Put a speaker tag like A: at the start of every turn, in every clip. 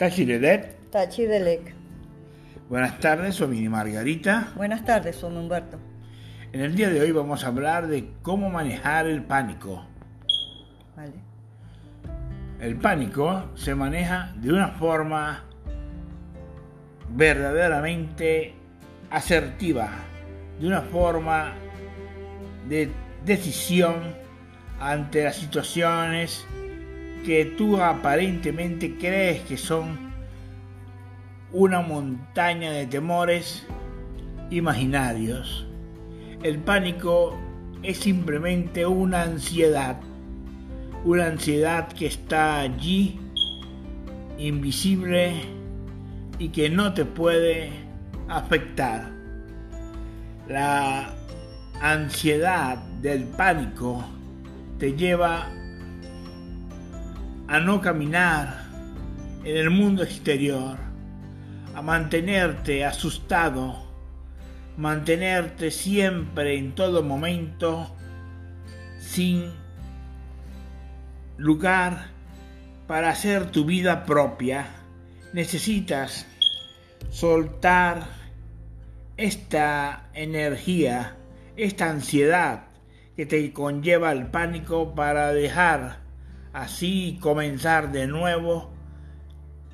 A: Tachiredet.
B: Tachidelec.
A: Buenas tardes, soy Mini Margarita.
B: Buenas tardes, soy Humberto.
A: En el día de hoy vamos a hablar de cómo manejar el pánico.
B: Vale.
A: El pánico se maneja de una forma verdaderamente asertiva, de una forma de decisión ante las situaciones que tú aparentemente crees que son una montaña de temores imaginarios. El pánico es simplemente una ansiedad, una ansiedad que está allí, invisible y que no te puede afectar. La ansiedad del pánico te lleva a no caminar en el mundo exterior, a mantenerte asustado, mantenerte siempre en todo momento sin lugar para hacer tu vida propia. Necesitas soltar esta energía, esta ansiedad que te conlleva el pánico para dejar así comenzar de nuevo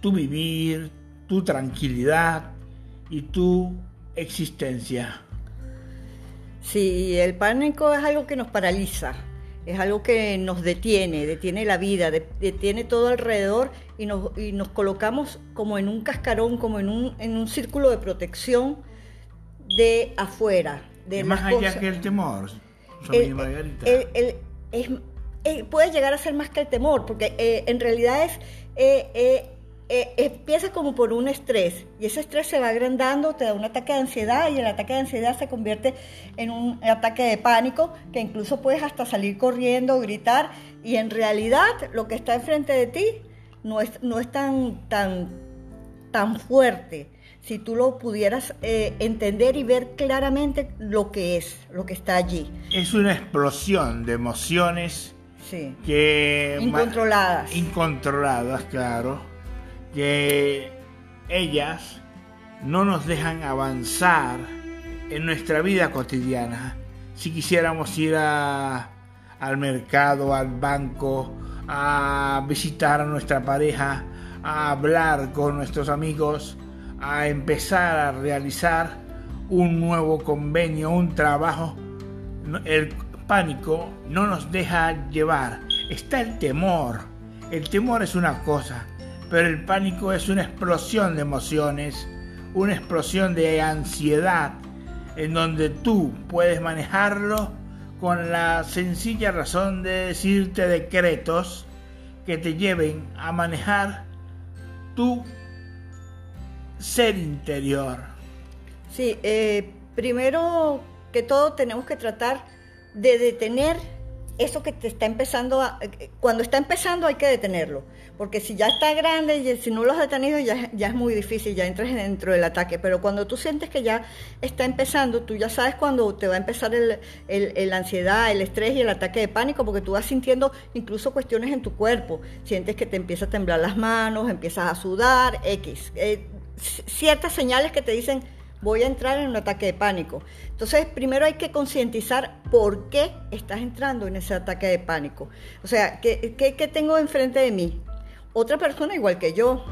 A: tu vivir, tu tranquilidad y tu existencia.
B: Sí, el pánico es algo que nos paraliza, es algo que nos detiene, detiene la vida, detiene todo alrededor y nos, y nos colocamos como en un cascarón, como en un, en un círculo de de afuera. De
A: más allá que el temor,
B: el, puede llegar a ser más que el temor, porque eh, en realidad es... Eh, eh, empieza como por un estrés y ese estrés se va agrandando, te da un ataque de ansiedad y el ataque de ansiedad se convierte en un ataque de pánico que incluso puedes hasta salir corriendo, gritar y en realidad lo que está enfrente de ti no es, no es tan, tan, tan fuerte si tú lo pudieras eh, entender y ver claramente lo que es, lo que está allí.
A: Es una explosión de emociones
B: sí.
A: que...
B: Incontroladas.
A: Incontroladas, claro. Que ellas no nos dejan avanzar en nuestra vida cotidiana. Si quisiéramos ir a, al mercado, al banco, a visitar a nuestra pareja, a hablar con nuestros amigos, a empezar a realizar un nuevo convenio, un trabajo, el pánico no nos deja llevar. Está el temor. El temor es una cosa, pero el pánico es una explosión de emociones, una explosión de ansiedad, en donde tú puedes manejarlo con la sencilla razón de decirte decretos que te lleven a manejar tu ser interior.
B: Sí, eh, primero que todo tenemos que tratar de detener eso que te está empezando a, eh, cuando está empezando hay que detenerlo, porque si ya está grande y si no lo has detenido ya, es muy difícil, ya entras dentro del ataque, pero cuando tú sientes que ya está empezando, tú ya sabes cuando te va a empezar el, ansiedad, el estrés y el ataque de pánico, porque tú vas sintiendo incluso cuestiones en tu cuerpo, sientes que te empieza a temblar las manos, empiezas a sudar, X. Eh, ciertas señales que te dicen voy a entrar en un ataque de pánico. Entonces, primero hay que concientizar por qué estás entrando en ese ataque de pánico. O sea, ¿qué, qué, tengo enfrente de mí? Otra persona igual que yo.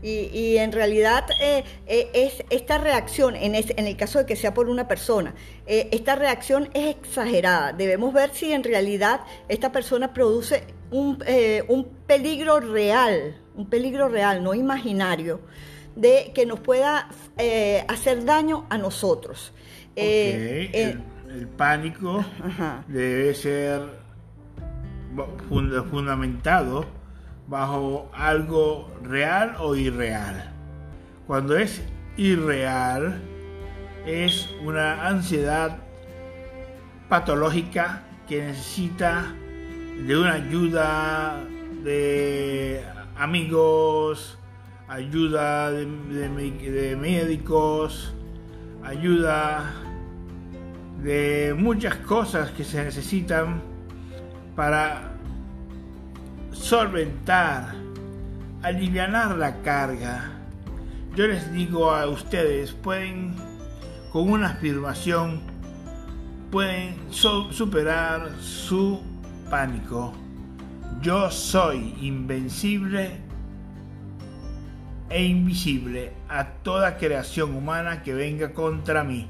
B: Y, en realidad eh, eh, es esta reacción, en, el caso de que sea por una persona, eh, esta reacción es exagerada. Debemos ver si en realidad esta persona produce un, un peligro real, un peligro real, no imaginario de que nos pueda eh, hacer daño a nosotros.
A: Eh, eh, el, pánico debe ser fundamentado bajo algo real o irreal. Cuando es irreal, es una ansiedad patológica que necesita de una ayuda de amigos, ayuda de, médicos, ayuda de muchas cosas que se necesitan para solventar alivianar la carga, yo les digo a ustedes, pueden, con una afirmación, pueden superar su pánico. Yo soy invencible e invisible a toda creación humana que venga contra mí.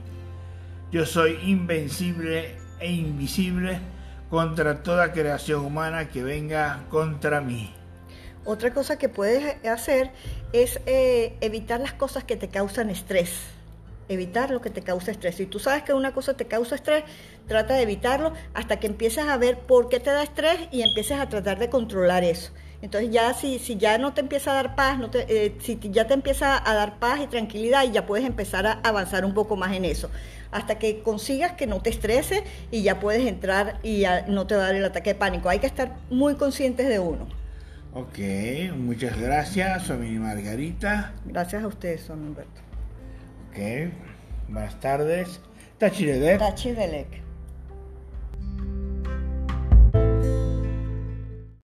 A: Yo soy invencible e invisible contra toda creación humana que venga contra mí.
B: Otra cosa que puedes hacer es eh, evitar las cosas que te causan estrés. Evitar lo que te causa estrés. Si tú sabes que una cosa te causa estrés, trata de evitarlo hasta que empieces a ver por qué te da estrés y empieces a tratar de controlar eso. Entonces ya si, si ya no te empieza a dar paz, no te, eh, si ya te empieza a dar paz y tranquilidad, y ya puedes empezar a avanzar un poco más en eso. Hasta que consigas que no te estrese y ya puedes entrar y no te va a dar el ataque de pánico. Hay que estar muy conscientes de uno.
A: Ok, muchas gracias, Somi Margarita.
B: Gracias a ustedes, Son Humberto.
A: Ok, buenas tardes. Tachidelec.
B: Tachidelec.